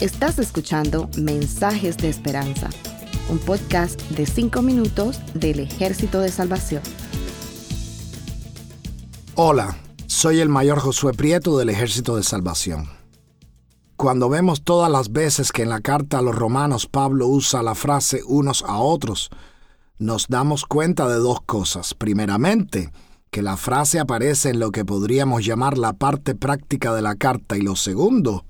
Estás escuchando Mensajes de Esperanza, un podcast de 5 minutos del Ejército de Salvación. Hola, soy el mayor Josué Prieto del Ejército de Salvación. Cuando vemos todas las veces que en la carta a los romanos Pablo usa la frase unos a otros, nos damos cuenta de dos cosas. Primeramente, que la frase aparece en lo que podríamos llamar la parte práctica de la carta y lo segundo,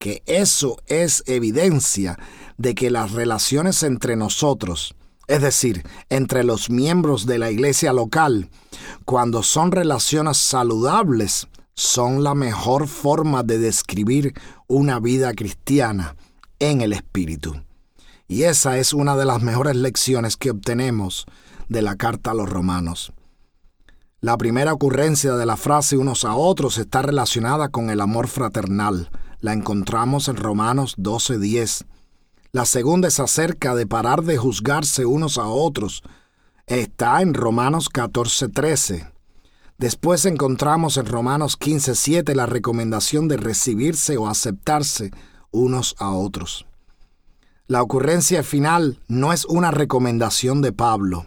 que eso es evidencia de que las relaciones entre nosotros, es decir, entre los miembros de la iglesia local, cuando son relaciones saludables, son la mejor forma de describir una vida cristiana en el Espíritu. Y esa es una de las mejores lecciones que obtenemos de la carta a los romanos. La primera ocurrencia de la frase unos a otros está relacionada con el amor fraternal. La encontramos en Romanos 12:10. La segunda es acerca de parar de juzgarse unos a otros. Está en Romanos 14:13. Después encontramos en Romanos 15:7 la recomendación de recibirse o aceptarse unos a otros. La ocurrencia final no es una recomendación de Pablo,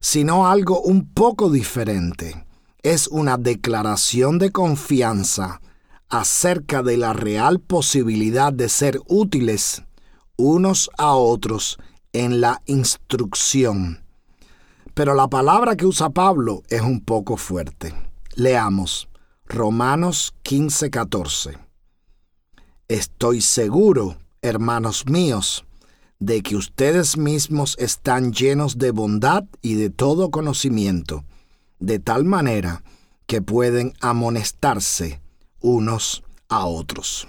sino algo un poco diferente. Es una declaración de confianza acerca de la real posibilidad de ser útiles unos a otros en la instrucción. Pero la palabra que usa Pablo es un poco fuerte. Leamos Romanos 15:14. Estoy seguro, hermanos míos, de que ustedes mismos están llenos de bondad y de todo conocimiento, de tal manera que pueden amonestarse unos a otros.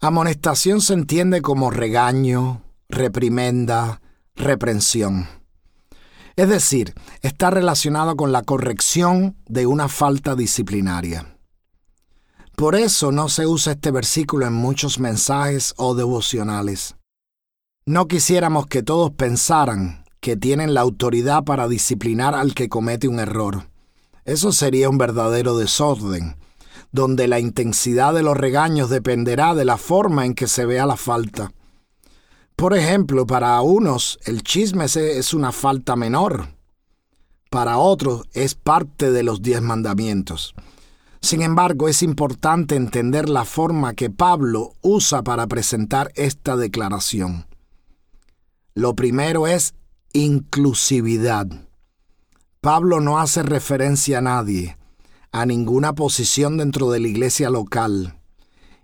Amonestación se entiende como regaño, reprimenda, reprensión. Es decir, está relacionado con la corrección de una falta disciplinaria. Por eso no se usa este versículo en muchos mensajes o devocionales. No quisiéramos que todos pensaran que tienen la autoridad para disciplinar al que comete un error. Eso sería un verdadero desorden, donde la intensidad de los regaños dependerá de la forma en que se vea la falta. Por ejemplo, para unos el chisme es una falta menor, para otros es parte de los diez mandamientos. Sin embargo, es importante entender la forma que Pablo usa para presentar esta declaración. Lo primero es inclusividad. Pablo no hace referencia a nadie, a ninguna posición dentro de la iglesia local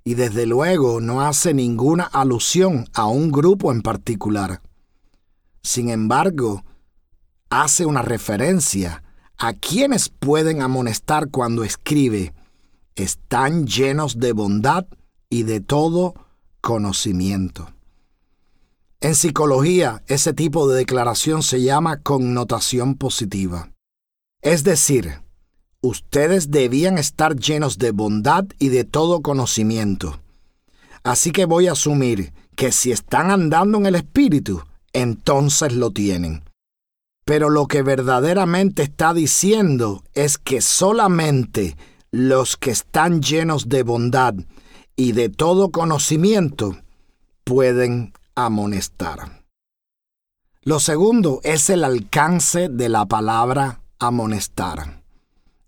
y desde luego no hace ninguna alusión a un grupo en particular. Sin embargo, hace una referencia a quienes pueden amonestar cuando escribe, están llenos de bondad y de todo conocimiento. En psicología, ese tipo de declaración se llama connotación positiva. Es decir, ustedes debían estar llenos de bondad y de todo conocimiento. Así que voy a asumir que si están andando en el Espíritu, entonces lo tienen. Pero lo que verdaderamente está diciendo es que solamente los que están llenos de bondad y de todo conocimiento pueden amonestar. Lo segundo es el alcance de la palabra amonestar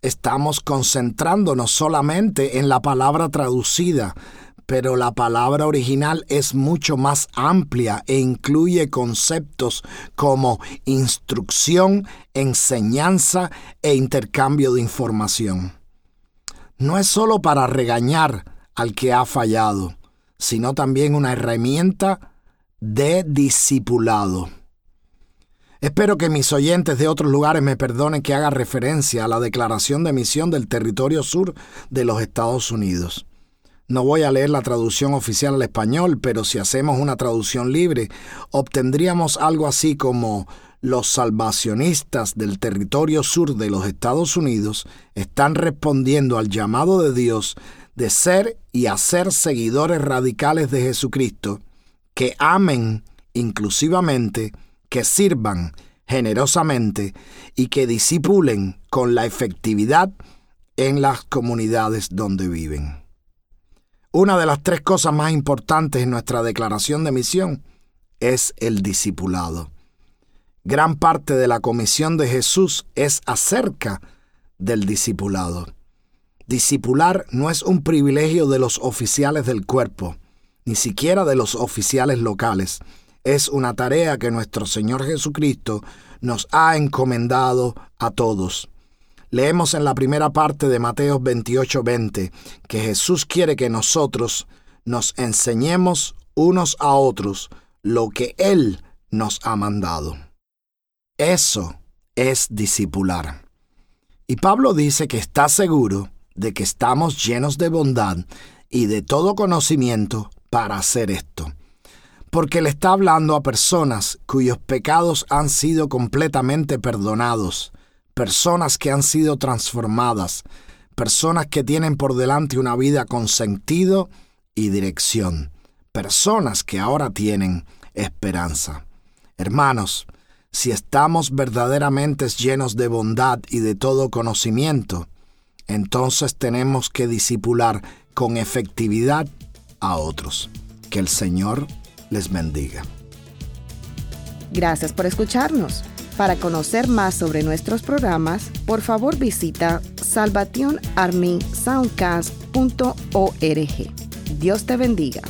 estamos concentrándonos solamente en la palabra traducida, pero la palabra original es mucho más amplia e incluye conceptos como instrucción, enseñanza e intercambio de información. No es solo para regañar al que ha fallado, sino también una herramienta de discipulado. Espero que mis oyentes de otros lugares me perdonen que haga referencia a la declaración de misión del territorio sur de los Estados Unidos. No voy a leer la traducción oficial al español, pero si hacemos una traducción libre, obtendríamos algo así como los salvacionistas del territorio sur de los Estados Unidos están respondiendo al llamado de Dios de ser y hacer seguidores radicales de Jesucristo, que amen inclusivamente que sirvan generosamente y que disipulen con la efectividad en las comunidades donde viven. Una de las tres cosas más importantes en nuestra declaración de misión es el discipulado. Gran parte de la comisión de Jesús es acerca del discipulado. Discipular no es un privilegio de los oficiales del cuerpo, ni siquiera de los oficiales locales. Es una tarea que nuestro Señor Jesucristo nos ha encomendado a todos. Leemos en la primera parte de Mateo 28:20 que Jesús quiere que nosotros nos enseñemos unos a otros lo que Él nos ha mandado. Eso es discipular. Y Pablo dice que está seguro de que estamos llenos de bondad y de todo conocimiento para hacer esto. Porque le está hablando a personas cuyos pecados han sido completamente perdonados, personas que han sido transformadas, personas que tienen por delante una vida con sentido y dirección, personas que ahora tienen esperanza. Hermanos, si estamos verdaderamente llenos de bondad y de todo conocimiento, entonces tenemos que disipular con efectividad a otros. Que el Señor les bendiga. Gracias por escucharnos. Para conocer más sobre nuestros programas, por favor visita salvationarmysoundcast.org. Dios te bendiga.